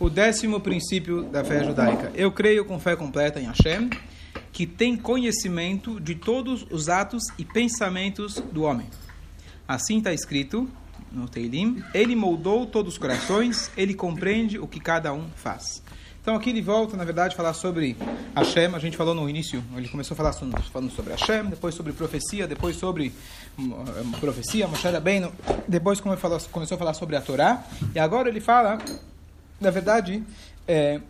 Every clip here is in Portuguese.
O décimo princípio da fé judaica. Eu creio com fé completa em Hashem, que tem conhecimento de todos os atos e pensamentos do homem. Assim está escrito no Teilim: Ele moldou todos os corações, ele compreende o que cada um faz. Então aqui ele volta, na verdade, a falar sobre Hashem. A gente falou no início, ele começou a falar falando sobre Hashem, depois sobre profecia, depois sobre uh, profecia, Moshe Rabbeinu, depois começou a falar sobre a Torá, e agora ele fala, na verdade, é,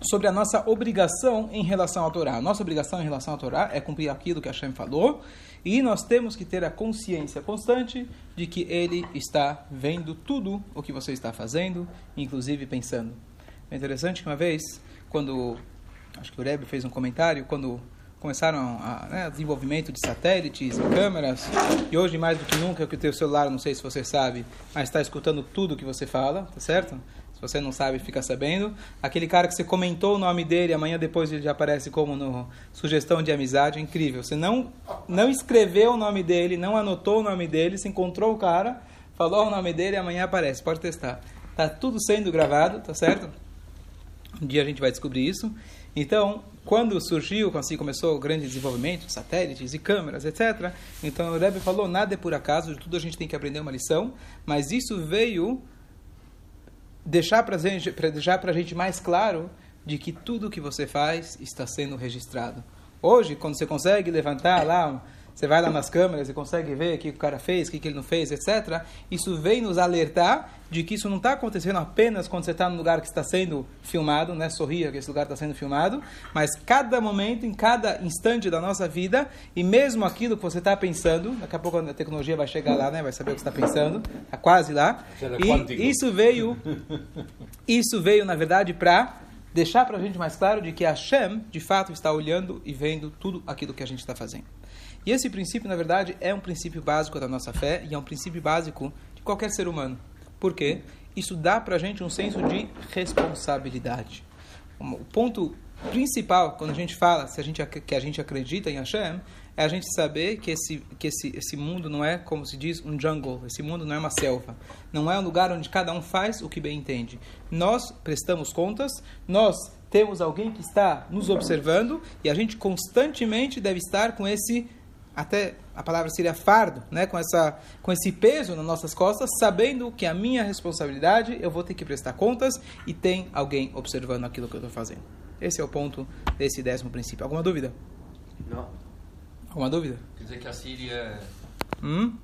sobre a nossa obrigação em relação à Torá. A nossa obrigação em relação à Torá é cumprir aquilo que Hashem falou, e nós temos que ter a consciência constante de que Ele está vendo tudo o que você está fazendo, inclusive pensando. É interessante que uma vez, quando acho que o Rebbe fez um comentário, quando começaram a né, desenvolvimento de satélites câmeras, e hoje mais do que nunca que o teu celular, não sei se você sabe, mas está escutando tudo que você fala, tá certo? Se você não sabe, fica sabendo. Aquele cara que você comentou o nome dele, amanhã depois ele já aparece como no sugestão de amizade, incrível. Você não não escreveu o nome dele, não anotou o nome dele, você encontrou o cara, falou o nome dele, amanhã aparece. Pode testar. Tá tudo sendo gravado, tá certo? Um dia a gente vai descobrir isso. Então, quando surgiu, assim começou o grande desenvolvimento, satélites e câmeras, etc. Então o Rebbe falou, nada é por acaso, de tudo a gente tem que aprender uma lição, mas isso veio deixar para gente, deixar a gente mais claro de que tudo que você faz está sendo registrado. Hoje, quando você consegue levantar lá você vai lá nas câmeras e consegue ver o que o cara fez, o que ele não fez, etc. Isso vem nos alertar de que isso não está acontecendo apenas quando você está no lugar que está sendo filmado, né? Sorria que esse lugar está sendo filmado, mas cada momento, em cada instante da nossa vida, e mesmo aquilo que você está pensando, daqui a pouco a tecnologia vai chegar lá, né? Vai saber o que está pensando, está quase lá. E isso veio, isso veio na verdade para deixar para a gente mais claro de que Hashem, de fato, está olhando e vendo tudo aquilo que a gente está fazendo. E esse princípio, na verdade, é um princípio básico da nossa fé e é um princípio básico de qualquer ser humano. Por quê? Isso dá para a gente um senso de responsabilidade. O ponto principal, quando a gente fala se a gente, que a gente acredita em Hashem, é a gente saber que, esse, que esse, esse mundo não é, como se diz, um jungle. Esse mundo não é uma selva. Não é um lugar onde cada um faz o que bem entende. Nós prestamos contas, nós temos alguém que está nos observando e a gente constantemente deve estar com esse até a palavra seria fardo, né? com, essa, com esse peso nas nossas costas, sabendo que a minha responsabilidade eu vou ter que prestar contas e tem alguém observando aquilo que eu estou fazendo. Esse é o ponto desse décimo princípio. Alguma dúvida? Não. Alguma dúvida? Quer dizer que a Síria. Hum?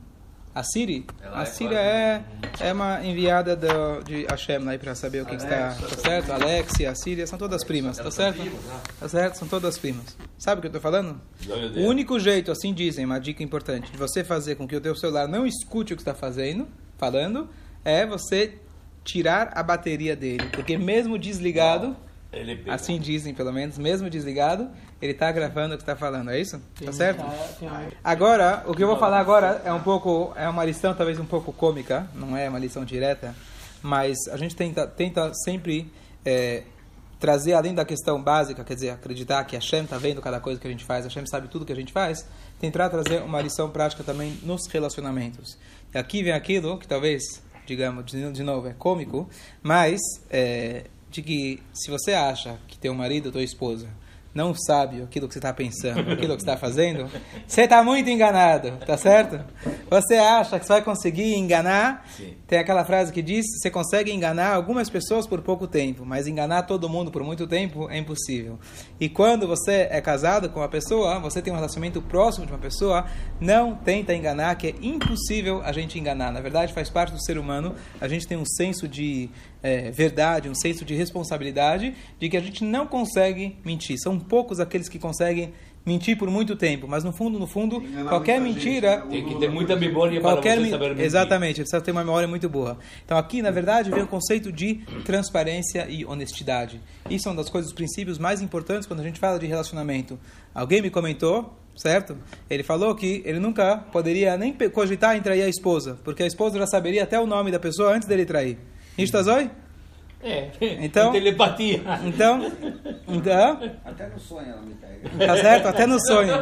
A Siri? Ela a é Siri é, um- é uma enviada do, de Hashem lá para saber o que, que está, tá certo? Alexia, a Síria, são todas primas, tá são certo? primas, né? Tá certo? São todas primas. Sabe o que eu estou falando? O único jeito, assim dizem, uma dica importante, de você fazer com que o teu celular não escute o que está fazendo, falando, é você tirar a bateria dele. Porque mesmo desligado. Assim dizem pelo menos, mesmo desligado, ele está gravando o que está falando, é isso? Tá certo? Agora, o que eu vou falar agora é um pouco, é uma lição talvez um pouco cômica, não é uma lição direta, mas a gente tenta, tenta sempre é, trazer além da questão básica, quer dizer, acreditar que Hashem está vendo cada coisa que a gente faz, Hashem sabe tudo que a gente faz, tentar trazer uma lição prática também nos relacionamentos. E aqui vem aquilo que talvez, digamos, de de novo, é cômico, mas é, de que se você acha que teu marido ou tua esposa não sabe aquilo que você está pensando, aquilo que você está fazendo, você está muito enganado, tá certo? Você acha que você vai conseguir enganar? Sim. Tem aquela frase que diz: você consegue enganar algumas pessoas por pouco tempo, mas enganar todo mundo por muito tempo é impossível. E quando você é casado com uma pessoa, você tem um relacionamento próximo de uma pessoa, não tenta enganar, que é impossível a gente enganar. Na verdade, faz parte do ser humano. A gente tem um senso de eh, verdade, um senso de responsabilidade, de que a gente não consegue mentir. São poucos aqueles que conseguem mentir por muito tempo, mas no fundo, no fundo, Enganar qualquer muita gente, mentira né? Tem que ter muita memória para Qualquer você men- saber mentir. Exatamente, precisa ter uma memória muito boa. Então aqui, na verdade, vem o conceito de transparência e honestidade. Isso é uma das coisas, dos princípios mais importantes quando a gente fala de relacionamento. Alguém me comentou, certo? Ele falou que ele nunca poderia nem cogitar em trair a esposa, porque a esposa já saberia até o nome da pessoa antes dele trair. Ishtazoi? É, Então- telepatia. Então, então, Até no sonho ela me pega. Tá certo? Até no sonho.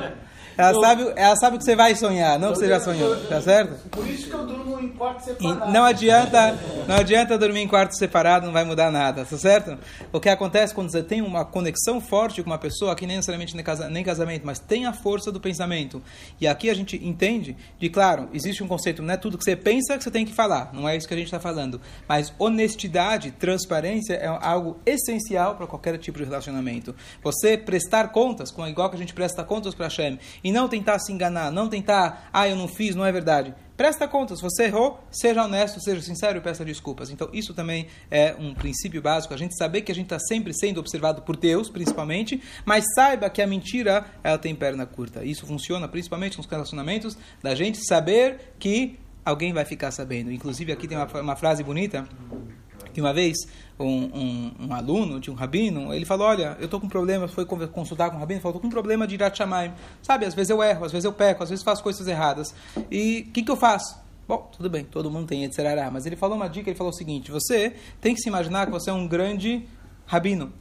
Ela sabe, ela sabe que você vai sonhar, não que você já sonhou, tá certo? Por isso que eu durmo em quarto separado. não adianta, não adianta dormir em quarto separado, não vai mudar nada, tá certo? O que acontece quando você tem uma conexão forte com uma pessoa, que nem necessariamente nem casamento, mas tem a força do pensamento. E aqui a gente entende de, claro, existe um conceito, não é tudo que você pensa que você tem que falar, não é isso que a gente está falando. Mas honestidade, transparência é algo essencial para qualquer tipo de relacionamento. Você prestar contas, igual que a gente presta contas para Hashem, e não tentar se enganar, não tentar, ah, eu não fiz, não é verdade. Presta contas, você errou, seja honesto, seja sincero e peça desculpas. Então, isso também é um princípio básico, a gente saber que a gente está sempre sendo observado por Deus, principalmente, mas saiba que a mentira, ela tem perna curta. Isso funciona principalmente nos relacionamentos, da gente saber que alguém vai ficar sabendo. Inclusive, aqui tem uma, uma frase bonita, que uma vez um, um, um, aluno de um rabino, ele falou, olha, eu estou com problema, foi consultar com um rabino, falou, estou com um problema de Irat Sabe, às vezes eu erro, às vezes eu peco, às vezes faço coisas erradas. E o que, que eu faço? Bom, tudo bem, todo mundo tem etc. Mas ele falou uma dica, ele falou o seguinte, você tem que se imaginar que você é um grande rabino.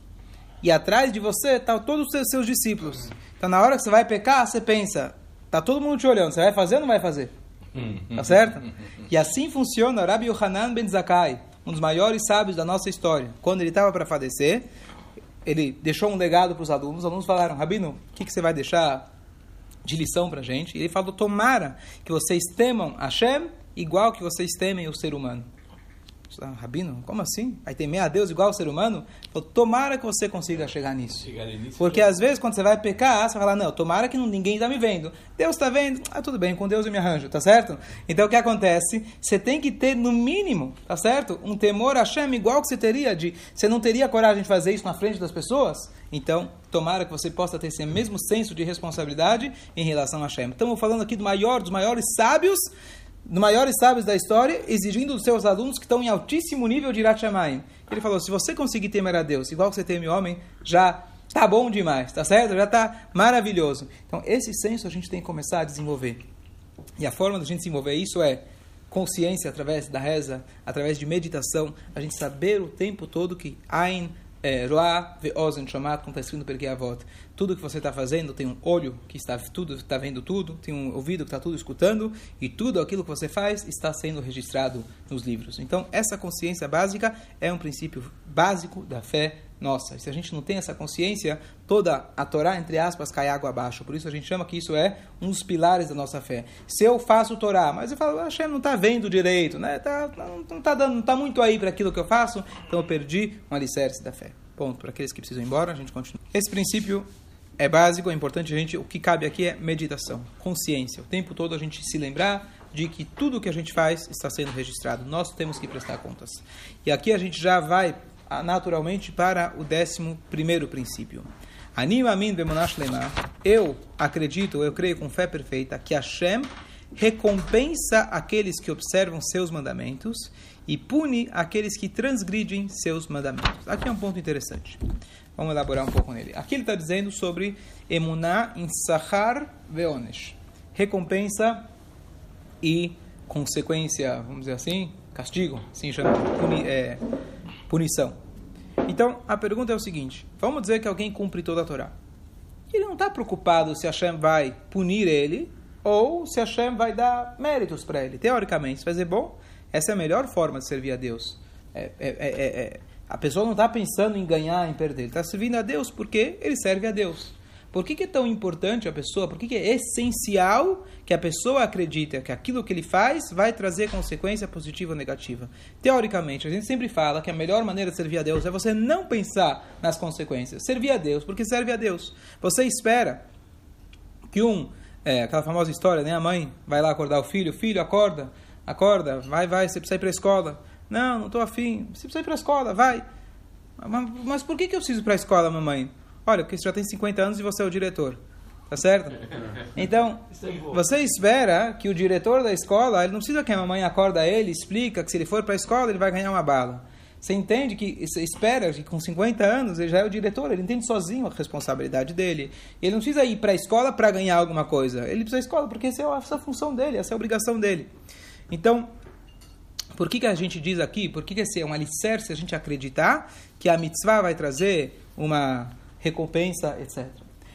E atrás de você estão tá todos os seus, seus discípulos. Então na hora que você vai pecar, você pensa, tá todo mundo te olhando, você vai fazer ou não vai fazer? Tá certo? E assim funciona Rabbi Yohanan Ben Zakkai um dos maiores sábios da nossa história, quando ele estava para falecer, ele deixou um legado para os alunos. Os alunos falaram: Rabino, o que, que você vai deixar de lição para a gente? E ele falou: Tomara que vocês temam Hashem igual que vocês temem o ser humano. Ah, Rabino, como assim? Vai temer a Deus igual ao ser humano? Falou, tomara que você consiga chegar nisso. Porque às vezes quando você vai pecar, você vai falar, não, tomara que ninguém está me vendo. Deus está vendo? Ah, tudo bem, com Deus eu me arranjo, tá certo? Então o que acontece? Você tem que ter, no mínimo, tá certo? Um temor a Hashem igual que você teria de... Você não teria coragem de fazer isso na frente das pessoas? Então, tomara que você possa ter esse mesmo senso de responsabilidade em relação a Hashem. Estamos falando aqui do maior, dos maiores sábios maiores sábios da história, exigindo dos seus alunos que estão em altíssimo nível de Irat Ele falou, se você conseguir temer a Deus, igual que você teme o homem, já está bom demais, tá certo? Já está maravilhoso. Então, esse senso a gente tem que começar a desenvolver. E a forma da gente desenvolver isso é consciência através da reza, através de meditação, a gente saber o tempo todo que Ain é, Roa ve'ozen shamat, como está escrito no Perkei Avot. Tudo que você está fazendo tem um olho que está tudo está vendo tudo, tem um ouvido que está tudo escutando e tudo aquilo que você faz está sendo registrado nos livros. Então essa consciência básica é um princípio básico da fé nossa. Se a gente não tem essa consciência, toda a Torá, entre aspas, cai água abaixo. Por isso a gente chama que isso é um dos pilares da nossa fé. Se eu faço Torá, mas eu falo, Hashem não está vendo direito, né? Tá, não está dando, não está muito aí para aquilo que eu faço, então eu perdi um alicerce da fé. Ponto. Para aqueles que precisam ir embora, a gente continua. Esse princípio é básico, é importante a gente. O que cabe aqui é meditação, consciência. O tempo todo a gente se lembrar de que tudo que a gente faz está sendo registrado. Nós temos que prestar contas. E aqui a gente já vai naturalmente para o décimo primeiro princípio. Anima bemonash lema. Eu acredito, eu creio com fé perfeita que Hashem recompensa aqueles que observam seus mandamentos e pune aqueles que transgridem seus mandamentos. Aqui é um ponto interessante. Vamos elaborar um pouco nele. Aqui ele está dizendo sobre emuná in sahar veonesh. Recompensa e consequência, vamos dizer assim, castigo, assim chama, puni, é, punição. Então, a pergunta é o seguinte: vamos dizer que alguém cumpre toda a Torá. Ele não está preocupado se Hashem vai punir ele ou se Hashem vai dar méritos para ele. Teoricamente, se fazer bom, essa é a melhor forma de servir a Deus. É, é, é, é, é. a pessoa não está pensando em ganhar, em perder. Ele está servindo a Deus porque ele serve a Deus. Por que, que, é tão importante a pessoa? Por que, que, é essencial que a pessoa acredite que aquilo que ele faz vai trazer consequência positiva ou negativa? Teoricamente, a gente sempre fala que a melhor maneira de servir a Deus é você não pensar nas consequências. Servir a Deus, porque serve a Deus. Você espera que um, é, aquela famosa história, né? A mãe vai lá acordar o filho, filho, acorda, acorda, vai, vai, você precisa ir para a escola. Não, não estou afim. Você precisa ir para a escola, vai. Mas, mas por que, que eu preciso ir para a escola, mamãe? Olha, porque você já tem 50 anos e você é o diretor. Tá certo? Então, você espera que o diretor da escola, ele não precisa que a mamãe acorda ele, explica que se ele for para a escola ele vai ganhar uma bala. Você entende que, você espera que com 50 anos ele já é o diretor, ele entende sozinho a responsabilidade dele. Ele não precisa ir para a escola para ganhar alguma coisa. Ele precisa à escola porque essa é a função dele, essa é a obrigação dele. Então, por que, que a gente diz aqui, por que, que esse é um alicerce a gente acreditar que a mitzvah vai trazer uma recompensa, etc.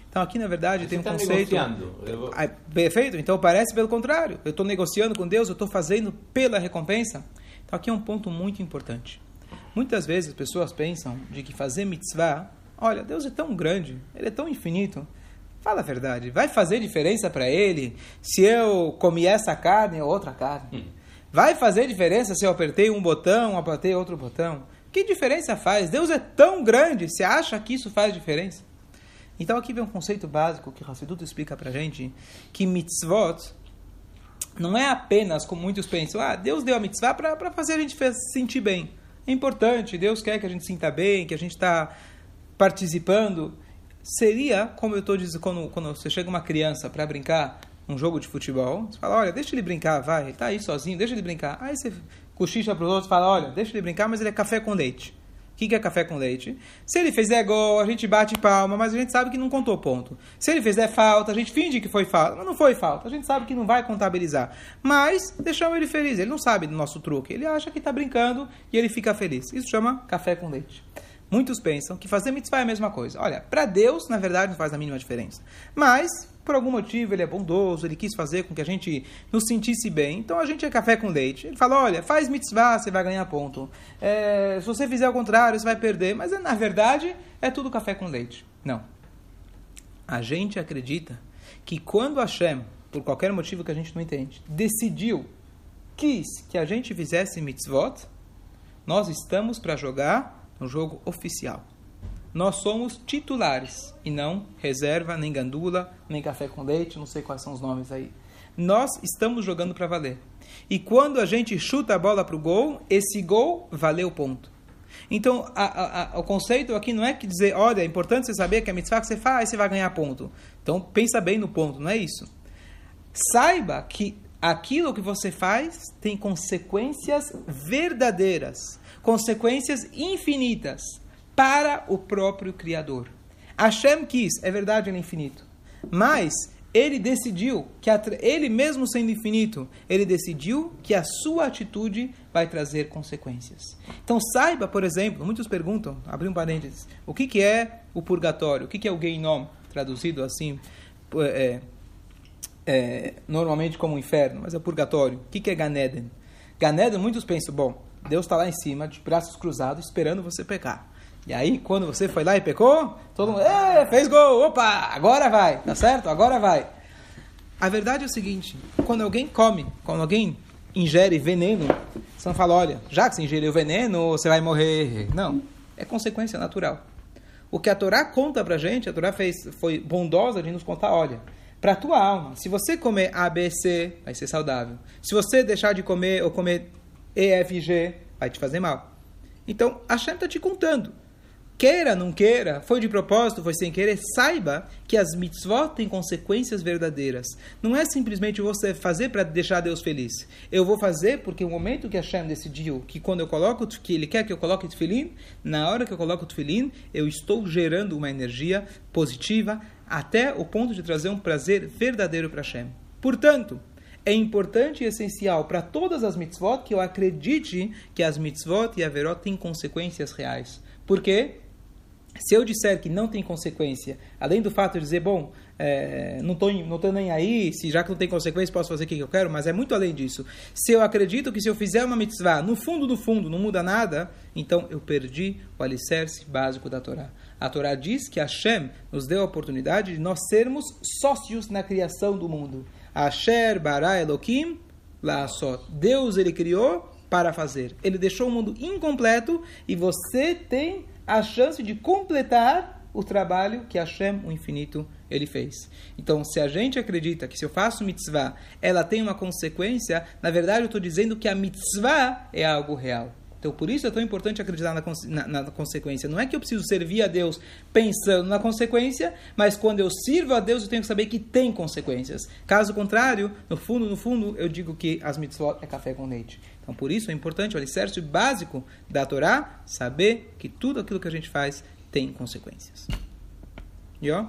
Então aqui na verdade Você tem um tá conceito. vou- Ah, Perfeito. Então parece pelo contrário. Eu estou negociando com Deus, eu estou fazendo pela recompensa. Então aqui é um ponto muito importante. Muitas vezes as pessoas pensam de que fazer mitzvah, olha, Deus é tão grande, Ele é tão infinito. Fala a verdade, vai fazer diferença para Ele se eu comi essa carne ou outra carne? Vai fazer diferença se eu apertei um botão ou apertei outro botão? Que diferença faz? Deus é tão grande, você acha que isso faz diferença? Então aqui vem um conceito básico que Hassidut explica pra gente, que mitzvot não é apenas como muitos pensam, ah, Deus deu a mitzvah para fazer a gente se sentir bem. É importante, Deus quer que a gente sinta bem, que a gente está participando. Seria, como eu estou dizendo, quando, quando você chega uma criança para brincar um jogo de futebol, você fala, olha, deixa ele brincar, vai, ele está aí sozinho, deixa ele brincar. Aí você cochicha para os outros e fala, olha, deixa ele brincar, mas ele é café com leite. O que que é café com leite? Se ele fizer gol, a gente bate palma, mas a gente sabe que não contou ponto. Se ele fizer falta, a gente finge que foi falta, mas não foi falta. A gente sabe que não vai contabilizar. Mas deixamos ele feliz. Ele não sabe do nosso truque. Ele acha que está brincando e ele fica feliz. Isso chama café com leite. Muitos pensam que fazer mitzvah é a mesma coisa. Olha, para Deus, na verdade, não faz a mínima diferença. Mas, por algum motivo, ele é bondoso, ele quis fazer com que a gente nos sentisse bem. Então a gente é café com leite. Ele fala: olha, faz mitzvah, você vai ganhar ponto. É, se você fizer o contrário, você vai perder. Mas, na verdade, é tudo café com leite. Não. A gente acredita que quando Hashem, por qualquer motivo que a gente não entende, decidiu, quis que a gente fizesse mitzvot, nós estamos para jogar no jogo oficial. Nós somos titulares e não reserva, nem gandula, nem café com leite, não sei quais são os nomes aí. Nós estamos jogando para valer. E quando a gente chuta a bola para o gol, esse gol valeu ponto. Então, a- a- a- o conceito aqui não é que dizer, olha, é importante você saber que a mitzvah que você faz, você vai ganhar ponto. Então, pensa bem no ponto, não é isso. Saiba que aquilo que você faz tem consequências verdadeiras, consequências infinitas para o próprio Criador. Hashem quis, é verdade, ele é infinito, mas ele decidiu que ele mesmo sendo infinito, ele decidiu que a sua atitude vai trazer consequências. Então saiba, por exemplo, muitos perguntam, abri um parênteses, o que, que é o purgatório? O que, que é o Geinom? Traduzido assim, é, é, normalmente como inferno, mas é purgatório. O que, que é Ganeden? Ganeden, muitos pensam, bom, Deus está lá em cima, de braços cruzados, esperando você pecar. E aí, quando você foi lá e pecou, todo mundo, "Ê, fez gol, opa, agora vai, tá certo? Agora vai. A verdade é o seguinte, quando alguém come, quando alguém ingere veneno, você não fala, olha, já que você ingeriu veneno, você vai morrer. Não, é consequência natural. O que a Torá conta pra gente, a Torá fez, foi bondosa de nos contar, olha, para a tua alma, se você comer A, B, C, vai ser saudável. Se você deixar de comer ou comer E, F, G, vai te fazer mal. Então, a Shem está te contando. Queira, não queira, foi de propósito, foi sem querer, saiba que as mitzvot têm consequências verdadeiras. Não é simplesmente você fazer para deixar Deus feliz. Eu vou fazer porque o momento que Hashem decidiu que quando eu coloco, que ele quer que eu coloque tefilim, na hora que eu coloco tefilim, eu estou gerando uma energia positiva até o ponto de trazer um prazer verdadeiro para Hashem. Portanto, é importante e essencial para todas as mitzvot que eu acredite que as mitzvot e a verot têm consequências reais. Por quê? Se eu disser que não tem consequência, além do fato de dizer, bom, é, não estou não tô nem aí, se já que não tem consequência, posso fazer o que eu quero, mas é muito além disso. Se eu acredito que se eu fizer uma mitzvah, no fundo do fundo, não muda nada, então eu perdi o alicerce básico da Torá. A Torá diz que Hashem nos deu a oportunidade de nós sermos sócios na criação do mundo. Asher bara Elohim lá só. Deus ele criou para fazer. Ele deixou o mundo incompleto e você tem a chance de completar o trabalho que Hashem, o infinito, ele fez. Então, se a gente acredita que se eu faço mitzvah, ela tem uma consequência, na verdade eu estou dizendo que a mitzvah é algo real. Então, por isso é tão importante acreditar na, na, na, consequência. Não é que eu preciso servir a Deus pensando na consequência, mas quando eu sirvo a Deus, eu tenho que saber que tem consequências. Caso contrário, no fundo, no fundo, eu digo que as mitzvot é café com leite. Então, por isso é importante o alicerce básico da Torá, saber que tudo aquilo que a gente faz tem consequências. E ó,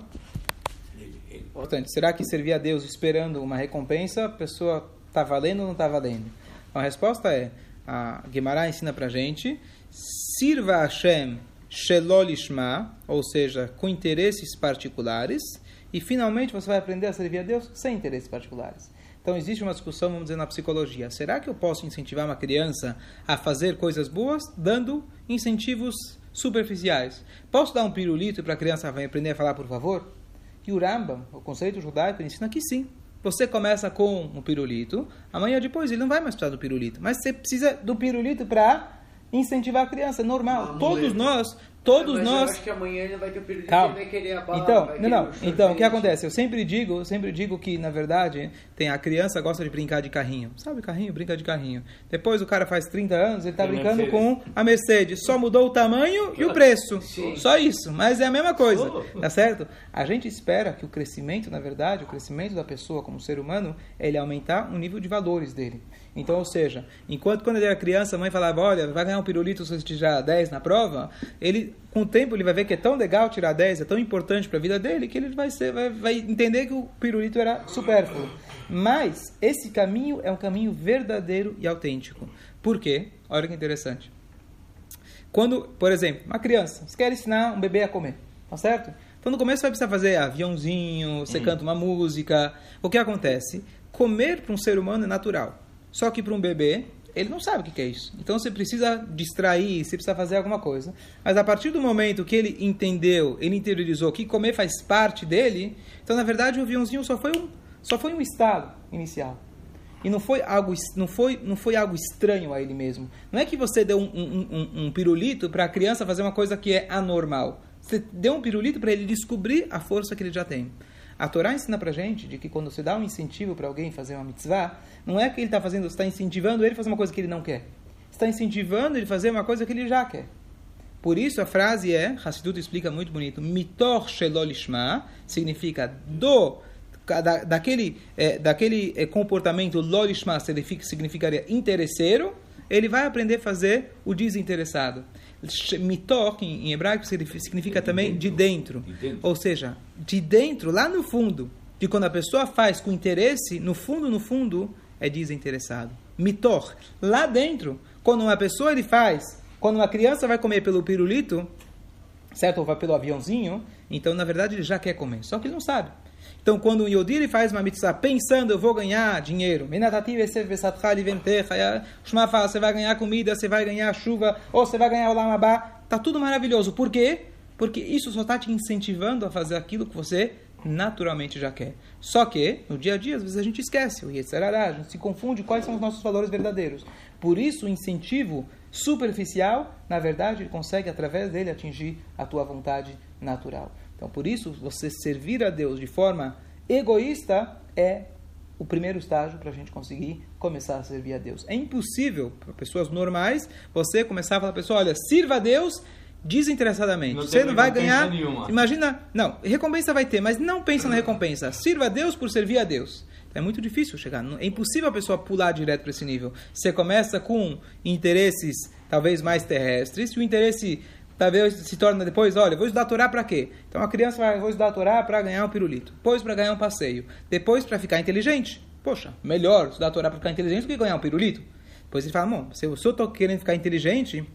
importante. Será que servir a Deus esperando uma recompensa, a pessoa está valendo ou não está valendo? A resposta é, a Gemara ensina pra gente, sirva Hashem shelolishma, ou seja, com interesses particulares, e finalmente você vai aprender a servir a Deus sem interesses particulares. Então existe uma discussão, vamos dizer, na psicologia. Será que eu posso incentivar uma criança a fazer coisas boas dando incentivos superficiais? Posso dar um pirulito para a criança aprender a falar por favor? E o Rambam, o conceito judaico, ensina que sim. Você começa com um pirulito, amanhã depois ele não vai mais precisar do pirulito, mas você precisa do pirulito para incentivar a criança, é normal. Todos nós Todos mas nós. Eu acho que amanhã ele vai ter o período Calma. vai querer a bala. Então, vai não, não. Então, o que sorvete. acontece? Eu sempre digo, eu sempre digo que na verdade tem a criança gosta de brincar de carrinho. Sabe carrinho? Brinca de carrinho. Depois o cara faz 30 anos, ele tá É brincando Mercedes. com a Mercedes. Só mudou o tamanho e o preço. Sim. Só isso, mas é a mesma coisa. Oh. Tá certo? A gente espera que o crescimento, na verdade, o crescimento da pessoa como ser humano, é ele aumentar o nível de valores dele. Então, ou seja, enquanto quando ele era criança, a mãe falava, olha, vai ganhar um pirulito se você tirar 10 na prova, ele, com o tempo, ele vai ver que é tão legal tirar 10, é tão importante para a vida dele, que ele vai, ser, vai, vai entender que o pirulito era supérfluo. Mas, esse caminho é um caminho verdadeiro e autêntico. Por quê? Olha que interessante. Quando, por exemplo, uma criança, você quer ensinar um bebê a comer, tá certo? Então no começo você vai precisar fazer aviãozinho, você canta uma música. O que acontece? Comer para um ser humano é natural. Só que para um bebê, ele não sabe o que é isso. Então você precisa distrair, você precisa fazer alguma coisa. Mas a partir do momento que ele entendeu, ele interiorizou que comer faz parte dele, então na verdade o aviãozinho só foi um, só foi um estado inicial. E não foi algo, não foi, não foi algo estranho a ele mesmo. Não é que você deu um, um, um, um pirulito para a criança fazer uma coisa que é anormal. Você deu um pirulito para ele descobrir a força que ele já tem. A Torá ensina pra gente de que quando você dá um incentivo para alguém fazer uma mitzvah, não é que ele está fazendo, está incentivando ele a fazer uma coisa que ele não quer. Está incentivando ele a fazer uma coisa que ele já quer. Por isso a frase é, Hassidut explica muito bonito, mitor shelolishma, significa do, da, daquele, é, daquele é, comportamento lolishma, significa- significaria interesseiro, ele vai aprender a fazer o desinteressado. Mitor, em, hebraico, significa, significa também de dentro. De dentro. Ou seja, de dentro, lá no fundo, de quando a pessoa faz com interesse, no fundo, no fundo, é desinteressado. Mitor, lá dentro, quando uma pessoa ele faz, quando uma criança vai comer pelo pirulito, certo? Ou vai pelo aviãozinho, então na verdade ele já quer comer, só que ele não sabe. Então quando o Yodi ele faz uma mitzvah pensando eu vou ganhar dinheiro, você vai ganhar comida, você vai ganhar chuva, ou você vai ganhar o lamabá, tá tudo maravilhoso. Por quê? Porque isso só está te incentivando a fazer aquilo que você naturalmente já quer. Só que, no dia a dia, às vezes a gente esquece, o Yetzirará, a gente se confunde quais são os nossos valores verdadeiros. Por isso, o incentivo superficial, na verdade, ele consegue, através dele, atingir a tua vontade natural. Então, por isso, você servir a Deus de forma egoísta é o primeiro estágio para a gente conseguir começar a servir a Deus. É impossível para pessoas normais você começar a falar para a pessoa, olha, sirva a Deus desinteressadamente. Não você não vai ganhar. nenhuma. Imagina, não, recompensa vai ter, mas não pensa na recompensa. Sirva a Deus por servir a Deus. É muito difícil chegar. É impossível a pessoa pular direto para esse nível. Você começa com interesses talvez mais terrestres, e o interesse talvez se torna depois, olha, vou estudar a Torá para quê? Então a criança vai, vou estudar a Torá para ganhar um pirulito, depois para ganhar um passeio, depois para ficar inteligente. Poxa, melhor estudar a Torá para ficar inteligente do que ganhar um pirulito. Depois ele fala, bom, se eu estou querendo ficar inteligente,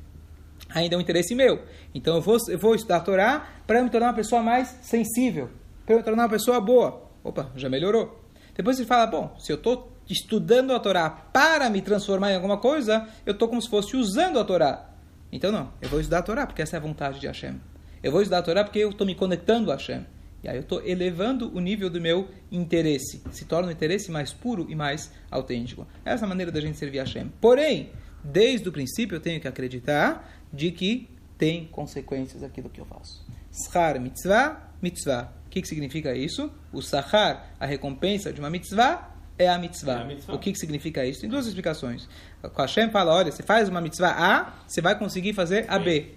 ainda é um interesse meu. Então eu vou, eu vou estudar a Torá para me tornar uma pessoa mais sensível, para me tornar uma pessoa boa. Opa, já melhorou. Depois ele fala, bom, se eu estou estudando a Torá para me transformar em alguma coisa, eu estou como se fosse usando a Torá. Então não, eu vou estudar a Torá porque essa é a vontade de Hashem. Eu vou estudar a Torá porque eu estou me conectando a Hashem. E aí eu estou elevando o nível do meu interesse. Se torna um interesse mais puro e mais autêntico. Essa é a maneira da gente servir a Hashem. Porém, desde o princípio eu tenho que acreditar de que tem consequências aquilo que eu faço. Schar mitzvah, mitzvah. O que, que significa isso? O sahar, a recompensa de uma mitzvah, é a mitzvah. É a mitzvah. O que, que significa isso? Tem duas explicações. O Hashem fala, olha, você faz uma mitzvah A, você vai conseguir fazer a B.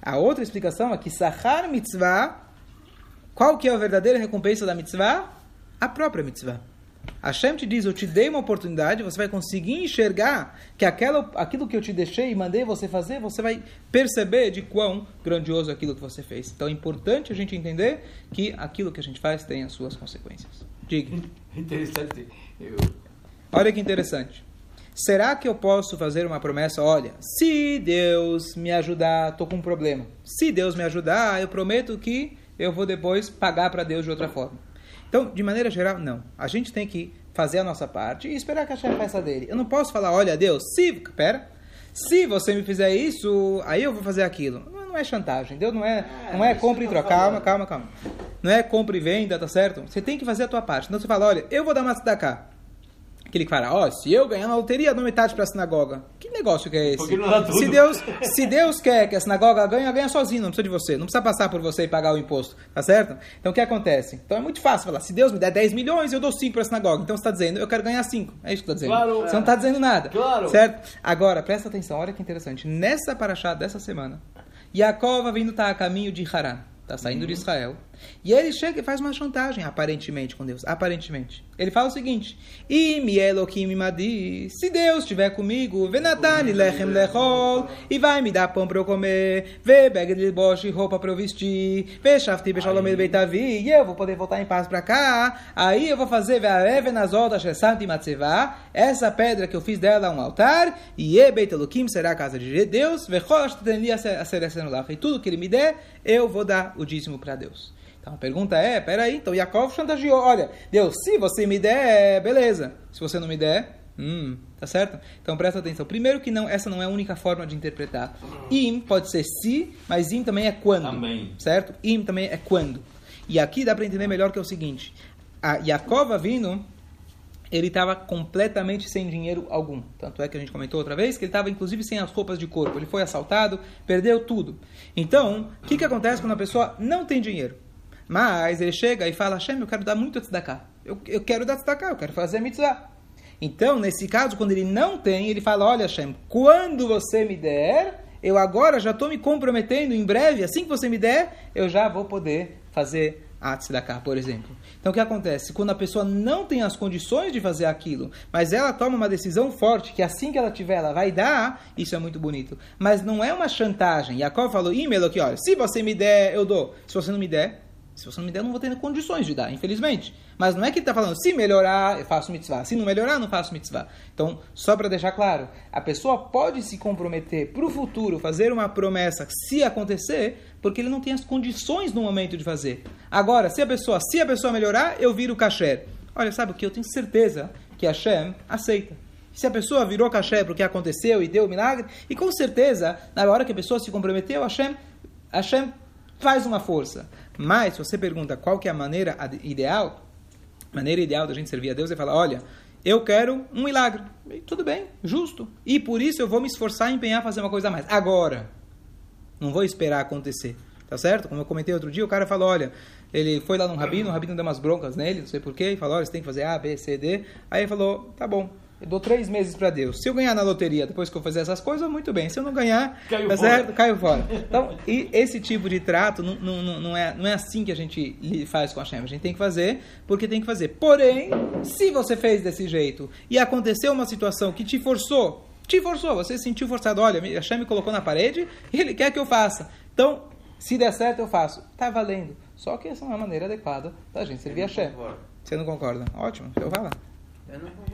A outra explicação é que sahar mitzvah, qual que é a verdadeira recompensa da mitzvah? A própria mitzvah. Hashem te diz, eu te dei uma oportunidade, você vai conseguir enxergar que aquela, aquilo que eu te deixei e mandei você fazer, você vai perceber de quão grandioso aquilo que você fez. Então é importante a gente entender que aquilo que a gente faz tem as suas consequências. Diga. Interessante. Olha que interessante. Será que eu posso fazer uma promessa? Olha, se Deus me ajudar, estou com um problema. Se Deus me ajudar, eu prometo que eu vou depois pagar para Deus de outra forma. Então, de maneira geral, não. A gente tem que fazer a nossa parte e esperar que a Hashem faça dele. Eu não posso falar, olha, Deus, se... Pera. Se você me fizer isso, aí eu vou fazer aquilo. Não, não é chantagem. Deus não é, é não é compra e troca. Calma, calma, calma. Não é compra e venda, tá certo? Você tem que fazer a tua parte. Então você fala, olha, eu vou dar uma cá Aquele que fala, ó, oh, se eu ganhar na loteria, dou metade para a sinagoga. Que negócio que é esse? Se Deus, se Deus quer que a sinagoga ganhe, ganha sozinho, não precisa de você. Não precisa passar por você e pagar o imposto, tá certo? Então o que acontece? Então é muito fácil falar, se Deus me der 10 milhões, eu dou 5 para a sinagoga. Então você está dizendo, eu quero ganhar 5. É isso que está dizendo. Claro, você é. não está dizendo nada. Claro. Certo? Agora, presta atenção, olha que interessante. Nessa paraxá dessa semana, Yaakov vindo estar tá a caminho de Haran. Está saindo uhum. de Israel. E ele chega e faz uma chantagem, aparentemente, com Deus. Aparentemente. Ele fala o seguinte: se Deus estiver comigo, venatani lechem lechol, e vai me dar pão para eu comer, vê e roupa para eu vestir, vê shafti beshalom beitavi, e eu vou poder voltar em paz para cá. Aí eu vou fazer essa pedra que eu fiz dela um altar, e e beit será a casa de Deus, e tudo que ele me der, eu vou dar o dízimo para Deus. Então a pergunta é, peraí, então Yaakov chantageou, olha, Deus, se você me der, beleza. Se você não me der, hum, tá certo? Então presta atenção. Primeiro que não, essa não é a única forma de interpretar. Im pode ser se, mas im também é quando. Também. Certo? Im também é quando. E aqui dá para entender melhor que é o seguinte. A Yaakov vindo, ele estava completamente sem dinheiro algum. Tanto é que a gente comentou outra vez que ele estava inclusive sem as roupas de corpo. Ele foi assaltado, perdeu tudo. Então, o que, que acontece quando a pessoa não tem dinheiro? Mas ele chega e fala, Hashem, eu quero dar muito tzedakah. Eu, eu quero dar tzedakah, eu quero fazer mitzvah. Então, nesse caso, quando ele não tem, ele fala, olha Hashem, quando você me der, eu agora já estou me comprometendo, em breve, assim que você me der, eu já vou poder fazer a tzedakah, por exemplo. Então, o que acontece? Quando a pessoa não tem as condições de fazer aquilo, mas ela toma uma decisão forte, que assim que ela tiver, ela vai dar, isso é muito bonito. Mas não é uma chantagem. Jacob falou, e-mail aqui, olha, se você me der, eu dou. Se você não me der, se você não me der, eu não vou ter condições de dar, infelizmente. Mas não é que ele está falando, se melhorar, eu faço mitzvah. Se não melhorar, não faço mitzvah. Então, só para deixar claro, a pessoa pode se comprometer para o futuro, fazer uma promessa, se acontecer, porque ele não tem as condições no momento de fazer. Agora, se a pessoa, se a pessoa melhorar, eu viro kasher. Olha, sabe o que? Eu tenho certeza que Hashem aceita. Se a pessoa virou kasher porque aconteceu e deu o milagre, e com certeza, na hora que a pessoa se comprometeu, Hashem, Hashem faz uma força. Mas, se você pergunta qual que é a maneira ideal, maneira ideal da gente servir a Deus é falar, olha, eu quero um milagre. E, tudo bem, justo. E por isso eu vou me esforçar e empenhar a fazer uma coisa a mais. Agora. Não vou esperar acontecer. Tá certo? Como eu comentei outro dia, o cara falou, olha, ele foi lá no rabino, o rabino deu umas broncas nele, não sei porquê, e falou, olha, você tem que fazer A, B, C, D. Aí ele falou, tá bom, eu dou três meses para Deus. Se eu ganhar na loteria depois que eu fazer essas coisas, muito bem. Se eu não ganhar, caiu tá certo? Caiu fora. Então, e esse tipo de trato não, não, não, é, não é assim que a gente faz com a Shem. A gente tem que fazer porque tem que fazer. Porém, se você fez desse jeito e aconteceu uma situação que te forçou, te forçou, você se sentiu forçado, olha, a Shem me colocou na parede e ele quer que eu faça. Então, se der certo, eu faço. Tá valendo. Só que essa não é a maneira adequada da gente servir a Shem. Você não concorda? Ótimo, então vai lá. Eu não concordo.